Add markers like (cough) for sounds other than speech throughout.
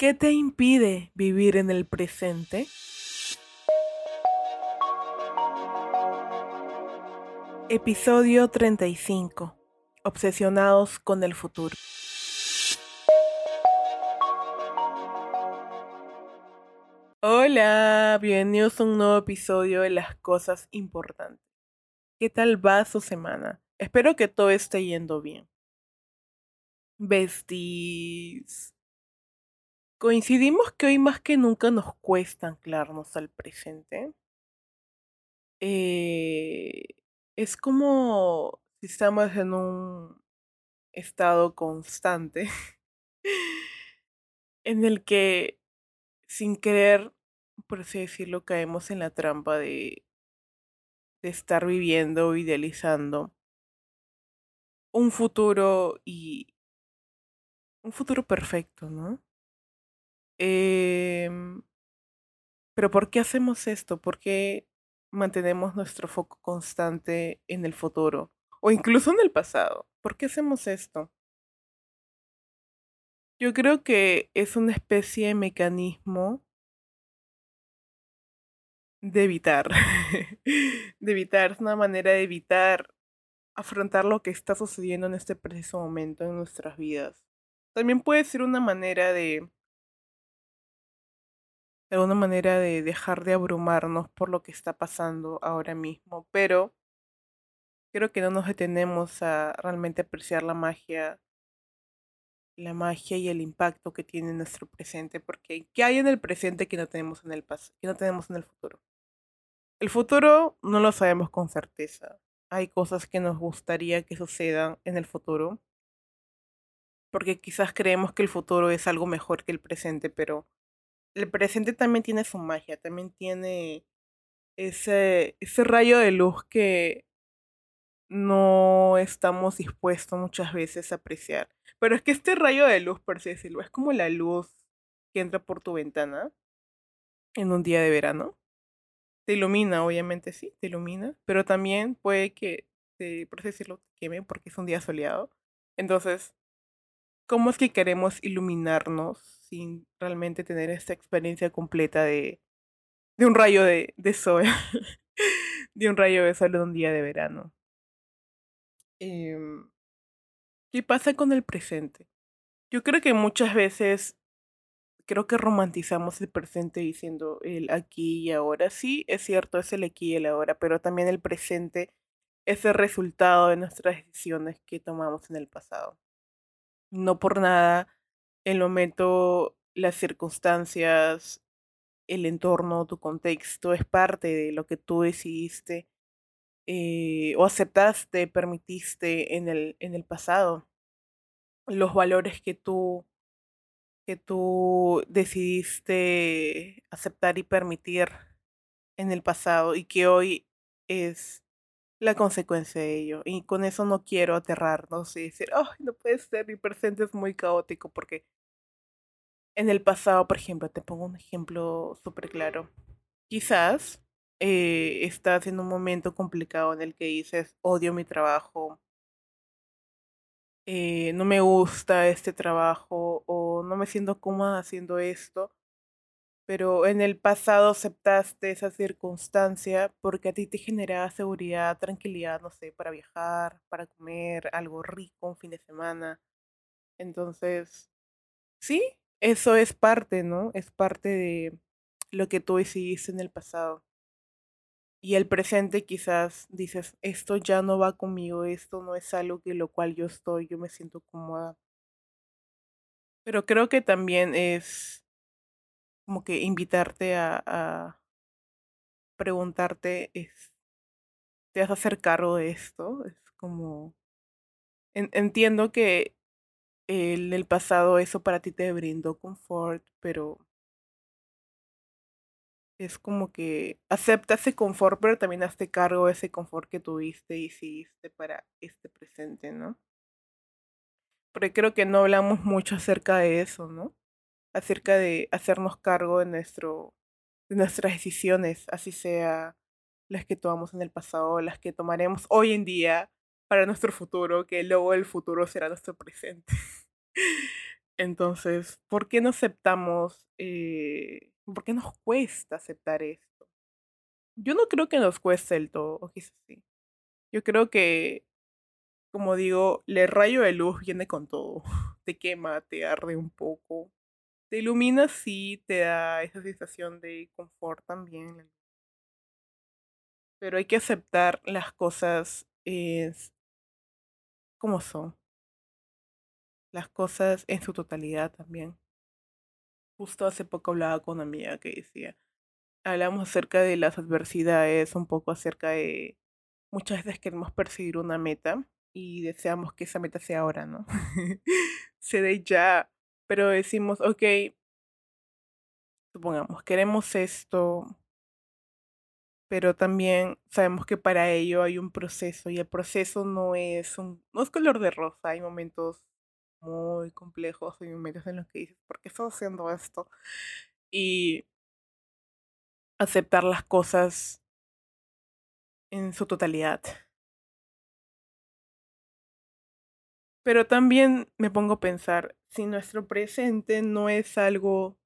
¿Qué te impide vivir en el presente? Episodio 35. Obsesionados con el futuro. Hola, bienvenidos a un nuevo episodio de Las Cosas Importantes. ¿Qué tal va su semana? Espero que todo esté yendo bien. Besties. Coincidimos que hoy más que nunca nos cuesta anclarnos al presente. Eh, es como si estamos en un estado constante (laughs) en el que sin querer, por así decirlo, caemos en la trampa de, de estar viviendo o idealizando un futuro y un futuro perfecto, ¿no? Em, pero ¿por qué hacemos esto? ¿Por qué mantenemos nuestro foco constante en el futuro? O incluso en el pasado. ¿Por qué hacemos esto? Yo creo que es una especie de mecanismo de evitar. (laughs) de evitar, es una manera de evitar afrontar lo que está sucediendo en este preciso momento en nuestras vidas. También puede ser una manera de de alguna manera de dejar de abrumarnos por lo que está pasando ahora mismo, pero creo que no nos detenemos a realmente apreciar la magia, la magia y el impacto que tiene en nuestro presente, porque ¿qué hay en el presente que no tenemos en el pasado, que no tenemos en el futuro? El futuro no lo sabemos con certeza. Hay cosas que nos gustaría que sucedan en el futuro, porque quizás creemos que el futuro es algo mejor que el presente, pero el presente también tiene su magia, también tiene ese, ese rayo de luz que no estamos dispuestos muchas veces a apreciar. Pero es que este rayo de luz, por así decirlo, es como la luz que entra por tu ventana en un día de verano. Te ilumina, obviamente sí, te ilumina, pero también puede que, por decirlo, te queme porque es un día soleado. Entonces, ¿cómo es que queremos iluminarnos sin realmente tener esta experiencia completa de, de un rayo de, de sol, (laughs) de un rayo de sol en un día de verano. Eh, ¿Qué pasa con el presente? Yo creo que muchas veces creo que romantizamos el presente diciendo el aquí y ahora. Sí, es cierto, es el aquí y el ahora, pero también el presente es el resultado de nuestras decisiones que tomamos en el pasado. No por nada el momento, las circunstancias, el entorno, tu contexto, es parte de lo que tú decidiste eh, o aceptaste, permitiste en el, en el pasado. Los valores que tú, que tú decidiste aceptar y permitir en el pasado y que hoy es la consecuencia de ello. Y con eso no quiero aterrarnos y decir, oh, no puede ser, mi presente es muy caótico, porque en el pasado, por ejemplo, te pongo un ejemplo súper claro. Quizás eh, estás en un momento complicado en el que dices, odio mi trabajo, eh, no me gusta este trabajo o no me siento cómoda haciendo esto pero en el pasado aceptaste esa circunstancia porque a ti te generaba seguridad, tranquilidad, no sé, para viajar, para comer algo rico un fin de semana. Entonces, sí, eso es parte, ¿no? Es parte de lo que tú decidiste en el pasado. Y el presente quizás dices, esto ya no va conmigo, esto no es algo que lo cual yo estoy, yo me siento cómoda. Pero creo que también es como que invitarte a, preguntarte, es, ¿te vas a hacer cargo de esto? Es como, entiendo que en el pasado eso para ti te brindó confort, pero es como que acepta ese confort, pero también hazte cargo de ese confort que tuviste y hiciste para este presente, ¿no? Porque creo que no hablamos mucho acerca de eso, ¿no? Acerca de hacernos cargo de, nuestro, de nuestras decisiones, así sea las que tomamos en el pasado, las que tomaremos hoy en día para nuestro futuro, que luego el futuro será nuestro presente. (laughs) Entonces, ¿por qué no aceptamos, eh, por qué nos cuesta aceptar esto? Yo no creo que nos cueste el todo, o quizás sí. Yo creo que, como digo, el rayo de luz viene con todo. (laughs) Te quema, te arde un poco. Te ilumina, sí, te da esa sensación de confort también. Pero hay que aceptar las cosas es, como son. Las cosas en su totalidad también. Justo hace poco hablaba con una amiga que decía, hablamos acerca de las adversidades, un poco acerca de muchas veces queremos perseguir una meta y deseamos que esa meta sea ahora, ¿no? (laughs) se dé ya, pero decimos, ok, supongamos, queremos esto, pero también sabemos que para ello hay un proceso y el proceso no es un, no es color de rosa, hay momentos muy complejos, hay momentos en los que dices, ¿por qué estoy haciendo esto? Y aceptar las cosas en su totalidad. Pero también me pongo a pensar, si nuestro presente no es algo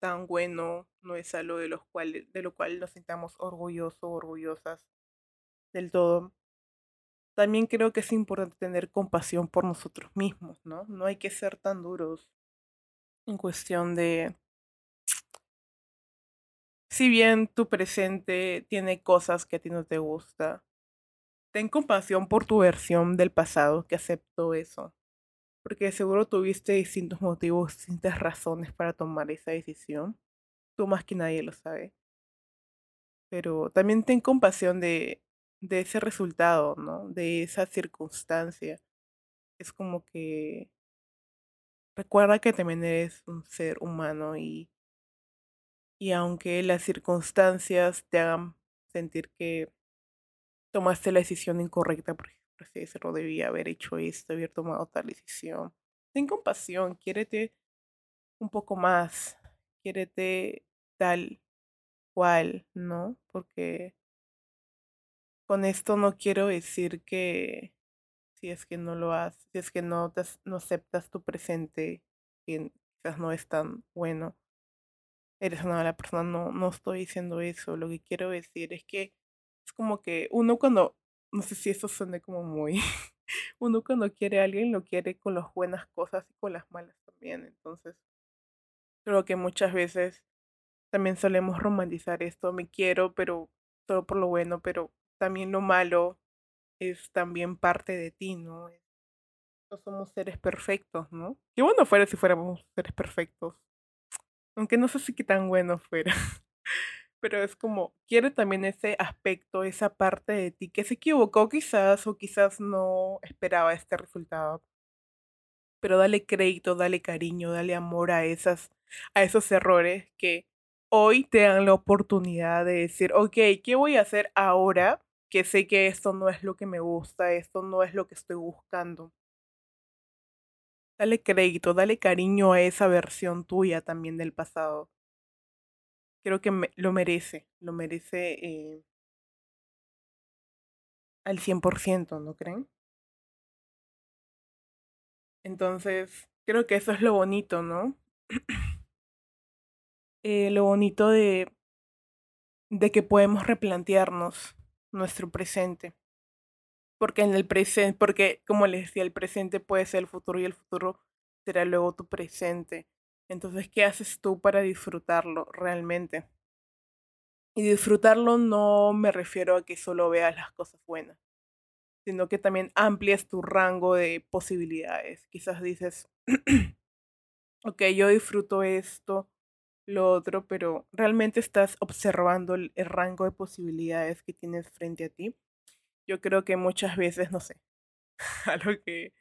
tan bueno, no es algo de, los cuales, de lo cual nos sintamos orgullosos, orgullosas del todo, también creo que es importante tener compasión por nosotros mismos, ¿no? No hay que ser tan duros en cuestión de si bien tu presente tiene cosas que a ti no te gusta, ten compasión por tu versión del pasado que aceptó eso. Porque seguro tuviste distintos motivos, distintas razones para tomar esa decisión. Tú más que nadie lo sabe. Pero también ten compasión de, de ese resultado, ¿no? De esa circunstancia. Es como que recuerda que también eres un ser humano y y aunque las circunstancias te hagan sentir que tomaste la decisión incorrecta, por así decirlo, debía haber hecho esto, haber tomado tal decisión. Ten compasión, quiérete un poco más, quiérete tal cual, ¿no? Porque con esto no quiero decir que si es que no lo haces, si es que no, no aceptas tu presente, que quizás no es tan bueno, eres una mala persona, no, no estoy diciendo eso. Lo que quiero decir es que es como que uno cuando, no sé si eso suene como muy, (laughs) uno cuando quiere a alguien lo quiere con las buenas cosas y con las malas también. Entonces, creo que muchas veces también solemos romantizar esto, me quiero, pero todo por lo bueno, pero también lo malo es también parte de ti, ¿no? No somos seres perfectos, ¿no? Qué bueno fuera si fuéramos seres perfectos. Aunque no sé si qué tan bueno fuera. (laughs) Pero es como, quiere también ese aspecto, esa parte de ti que se equivocó quizás o quizás no esperaba este resultado. Pero dale crédito, dale cariño, dale amor a esas, a esos errores que hoy te dan la oportunidad de decir, ok, ¿qué voy a hacer ahora? Que sé que esto no es lo que me gusta, esto no es lo que estoy buscando. Dale crédito, dale cariño a esa versión tuya también del pasado. Creo que lo merece, lo merece eh, al 100%, ¿no creen? Entonces, creo que eso es lo bonito, ¿no? eh, lo bonito de, de que podemos replantearnos nuestro presente porque en el presente, porque como les decía, el presente puede ser el futuro y el futuro será luego tu presente. Entonces, ¿qué haces tú para disfrutarlo realmente? Y disfrutarlo no me refiero a que solo veas las cosas buenas, sino que también amplias tu rango de posibilidades. Quizás dices, (clears throat) ok, yo disfruto esto, lo otro, pero realmente estás observando el, el rango de posibilidades que tienes frente a ti yo creo que muchas veces, no sé, (laughs) algo que,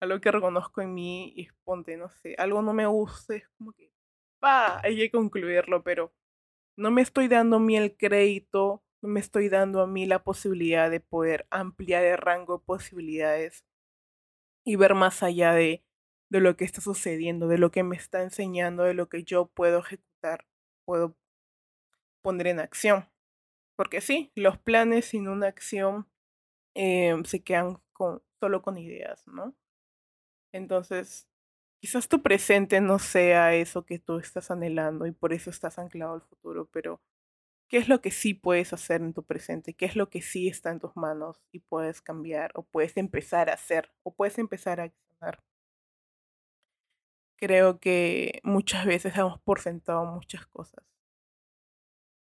algo que reconozco en mí y ponte, no sé, algo no me gusta, es como que, pa, hay que concluirlo, pero no me estoy dando a mí el crédito, no me estoy dando a mí la posibilidad de poder ampliar el rango de posibilidades y ver más allá de, de lo que está sucediendo, de lo que me está enseñando, de lo que yo puedo ejecutar, puedo poner en acción. Porque sí, los planes sin una acción eh, se quedan con, solo con ideas, ¿no? Entonces, quizás tu presente no sea eso que tú estás anhelando y por eso estás anclado al futuro, pero ¿qué es lo que sí puedes hacer en tu presente? ¿Qué es lo que sí está en tus manos y puedes cambiar o puedes empezar a hacer o puedes empezar a accionar? Creo que muchas veces damos por sentado muchas cosas,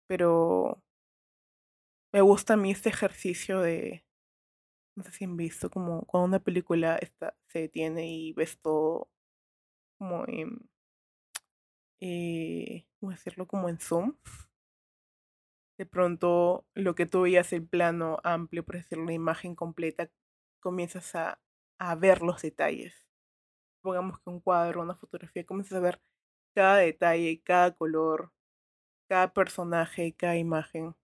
pero me gusta a mí este ejercicio de, no sé si han visto, como cuando una película está, se detiene y ves todo como en, eh, ¿cómo? Como en Zoom. De pronto, lo que tú veías el plano amplio, por decirlo, la imagen completa, comienzas a, a ver los detalles. Pongamos que un cuadro, una fotografía, comienzas a ver cada detalle, cada color, cada personaje, cada imagen.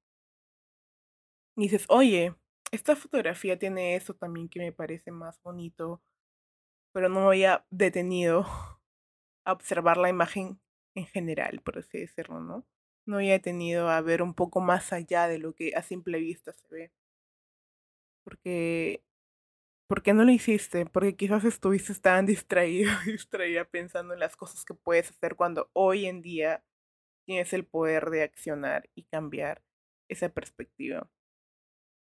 Y dices, oye, esta fotografía tiene eso también que me parece más bonito, pero no me había detenido a observar la imagen en general, por así decirlo, ¿no? No había tenido a ver un poco más allá de lo que a simple vista se ve. Porque, ¿por qué no lo hiciste? Porque quizás estuviste tan (laughs) distraído, distraída pensando en las cosas que puedes hacer cuando hoy en día tienes el poder de accionar y cambiar esa perspectiva.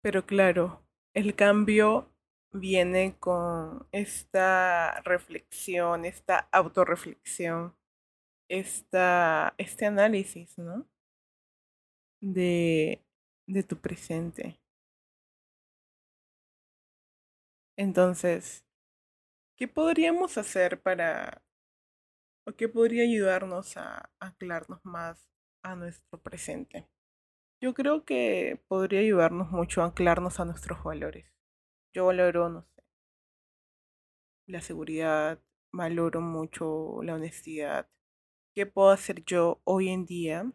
Pero claro, el cambio viene con esta reflexión, esta autorreflexión, esta, este análisis, ¿no? De, de tu presente. Entonces, ¿qué podríamos hacer para, o qué podría ayudarnos a anclarnos más a nuestro presente? Yo creo que podría ayudarnos mucho a anclarnos a nuestros valores. Yo valoro, no sé, la seguridad, valoro mucho la honestidad. ¿Qué puedo hacer yo hoy en día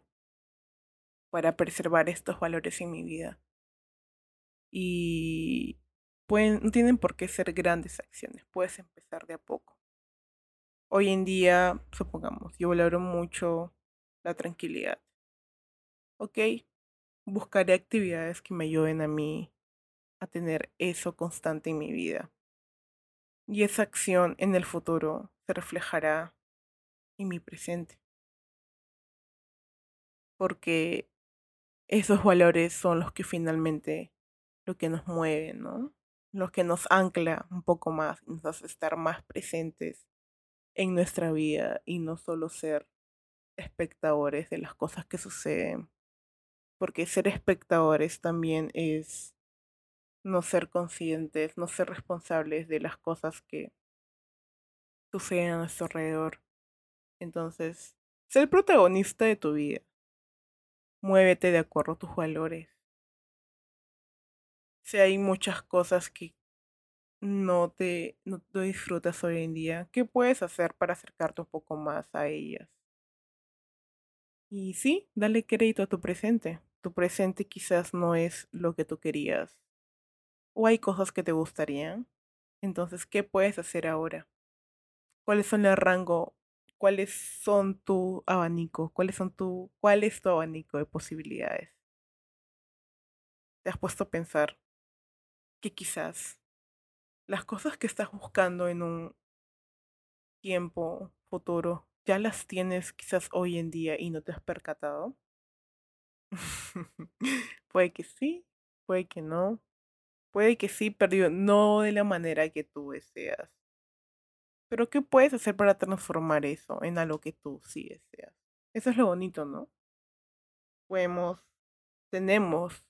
para preservar estos valores en mi vida? Y pueden, no tienen por qué ser grandes acciones, puedes empezar de a poco. Hoy en día, supongamos, yo valoro mucho la tranquilidad. Ok, buscaré actividades que me ayuden a mí a tener eso constante en mi vida. Y esa acción en el futuro se reflejará en mi presente. Porque esos valores son los que finalmente lo que nos mueven, ¿no? Los que nos ancla un poco más, nos hace estar más presentes en nuestra vida y no solo ser espectadores de las cosas que suceden. Porque ser espectadores también es no ser conscientes, no ser responsables de las cosas que suceden a nuestro alrededor. Entonces, ser el protagonista de tu vida. Muévete de acuerdo a tus valores. Si hay muchas cosas que no te, no te disfrutas hoy en día, ¿qué puedes hacer para acercarte un poco más a ellas? Y sí, dale crédito a tu presente. Tu presente quizás no es lo que tú querías o hay cosas que te gustarían. Entonces, ¿qué puedes hacer ahora? ¿Cuáles son el rango? ¿Cuáles son tu abanico? ¿Cuáles son tu, ¿Cuál es tu abanico de posibilidades? ¿Te has puesto a pensar que quizás las cosas que estás buscando en un tiempo futuro ya las tienes quizás hoy en día y no te has percatado? (laughs) puede que sí, puede que no, Puede que sí, pero no de la manera que tú deseas. Pero ¿qué puedes hacer para transformar eso en algo que tú sí deseas? Eso es lo bonito, ¿no? Podemos, tenemos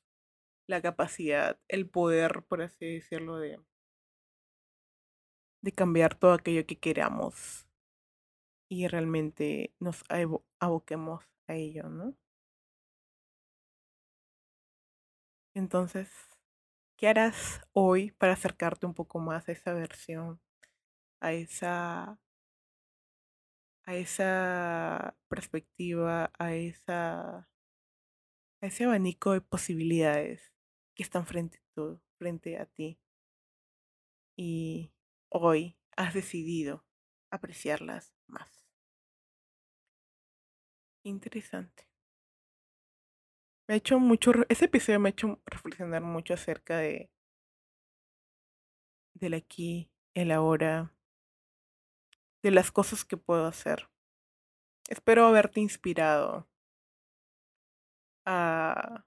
la capacidad, el poder, por así decirlo, de, de cambiar todo aquello que queramos y realmente nos aboquemos a ello, ¿no? Entonces, ¿Qué harás hoy para acercarte un poco más a esa versión, a esa, a esa perspectiva, a, esa, a ese abanico de posibilidades que están frente frente a ti? Y hoy has decidido apreciarlas más. Interesante me ha hecho mucho, ese episodio me ha hecho reflexionar mucho acerca de del aquí, el ahora, de las cosas que puedo hacer. Espero haberte inspirado a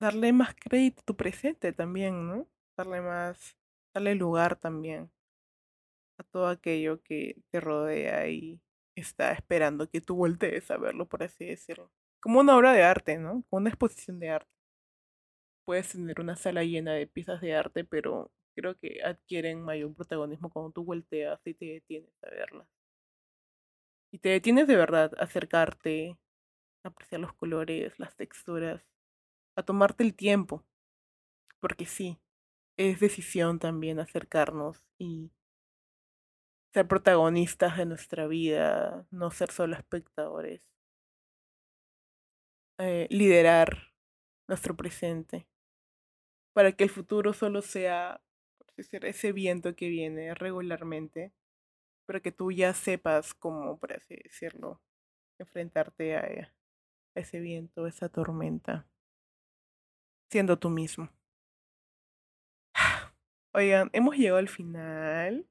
darle más crédito a tu presente también, ¿no? Darle más, darle lugar también a todo aquello que te rodea y está esperando que tú voltees a verlo, por así decirlo. Como una obra de arte, ¿no? Como una exposición de arte. Puedes tener una sala llena de piezas de arte, pero creo que adquieren mayor protagonismo cuando tú volteas y te detienes a verlas. Y te detienes de verdad a acercarte, a apreciar los colores, las texturas, a tomarte el tiempo. Porque sí, es decisión también acercarnos y ser protagonistas de nuestra vida, no ser solo espectadores. Eh, liderar nuestro presente para que el futuro solo sea ese viento que viene regularmente, pero que tú ya sepas cómo, por así decirlo, enfrentarte a ese viento, esa tormenta, siendo tú mismo. (sighs) Oigan, hemos llegado al final.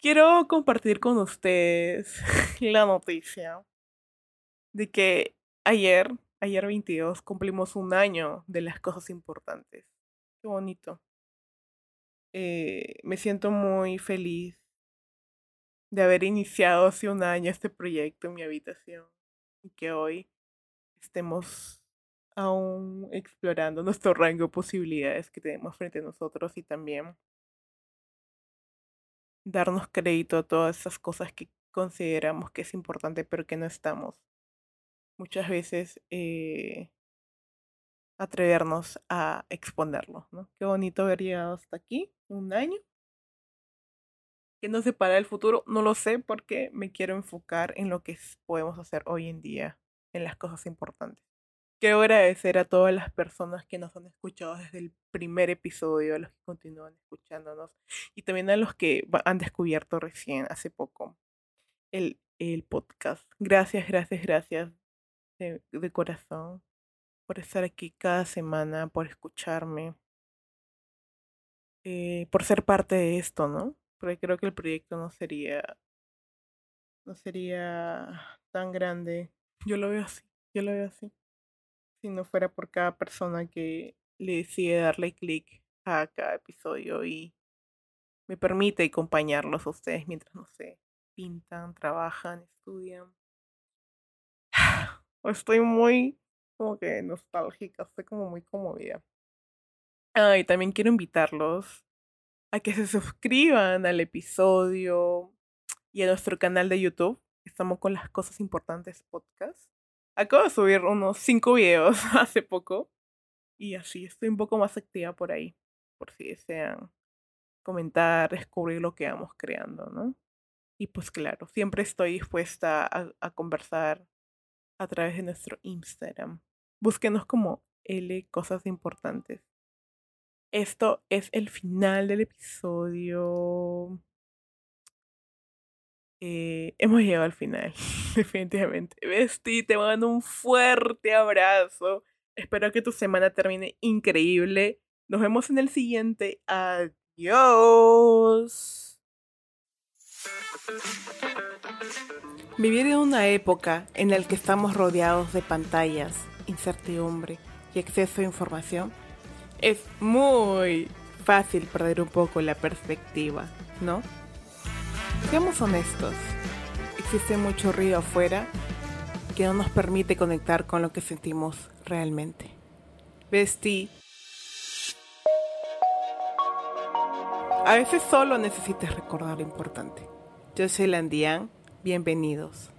Quiero compartir con ustedes (laughs) la noticia de que ayer, ayer 22, cumplimos un año de las cosas importantes. Qué bonito. Eh, me siento muy feliz de haber iniciado hace un año este proyecto en mi habitación y que hoy estemos aún explorando nuestro rango de posibilidades que tenemos frente a nosotros y también darnos crédito a todas esas cosas que consideramos que es importante pero que no estamos. Muchas veces eh, atrevernos a exponerlo, ¿no? Qué bonito haber llegado hasta aquí, un año. ¿Qué nos separa el futuro? No lo sé porque me quiero enfocar en lo que podemos hacer hoy en día, en las cosas importantes. Quiero agradecer a todas las personas que nos han escuchado desde el primer episodio, a los que continúan escuchándonos y también a los que han descubierto recién, hace poco, el, el podcast. Gracias, gracias, gracias de, corazón por estar aquí cada semana, por escucharme, eh, por ser parte de esto, ¿no? Porque creo que el proyecto no sería, no sería tan grande. Yo lo veo así, yo lo veo así si no fuera por cada persona que le decide darle clic a cada episodio y me permite acompañarlos a ustedes mientras, no sé, pintan, trabajan, estudian. Estoy muy como que nostálgica, estoy como muy conmovida. Ah, y también quiero invitarlos a que se suscriban al episodio y a nuestro canal de YouTube. Estamos con las cosas importantes podcast. Acabo de subir unos cinco videos (laughs) hace poco. Y así estoy un poco más activa por ahí. Por si desean comentar, descubrir lo que vamos creando, ¿no? Y pues claro, siempre estoy dispuesta a conversar a través de nuestro Instagram. Búsquenos como L Cosas Importantes. Esto es el final del episodio. Eh, hemos llegado al final, (laughs) definitivamente. Besti, te mando un fuerte abrazo. Espero que tu semana termine increíble. Nos vemos en el siguiente. Adiós. Vivir en una época en la que estamos rodeados de pantallas, incertidumbre y exceso de información es muy fácil perder un poco la perspectiva, ¿no? Seamos honestos, existe mucho ruido afuera que no nos permite conectar con lo que sentimos realmente. Vestí. A veces solo necesitas recordar lo importante. Yo soy Landian, bienvenidos.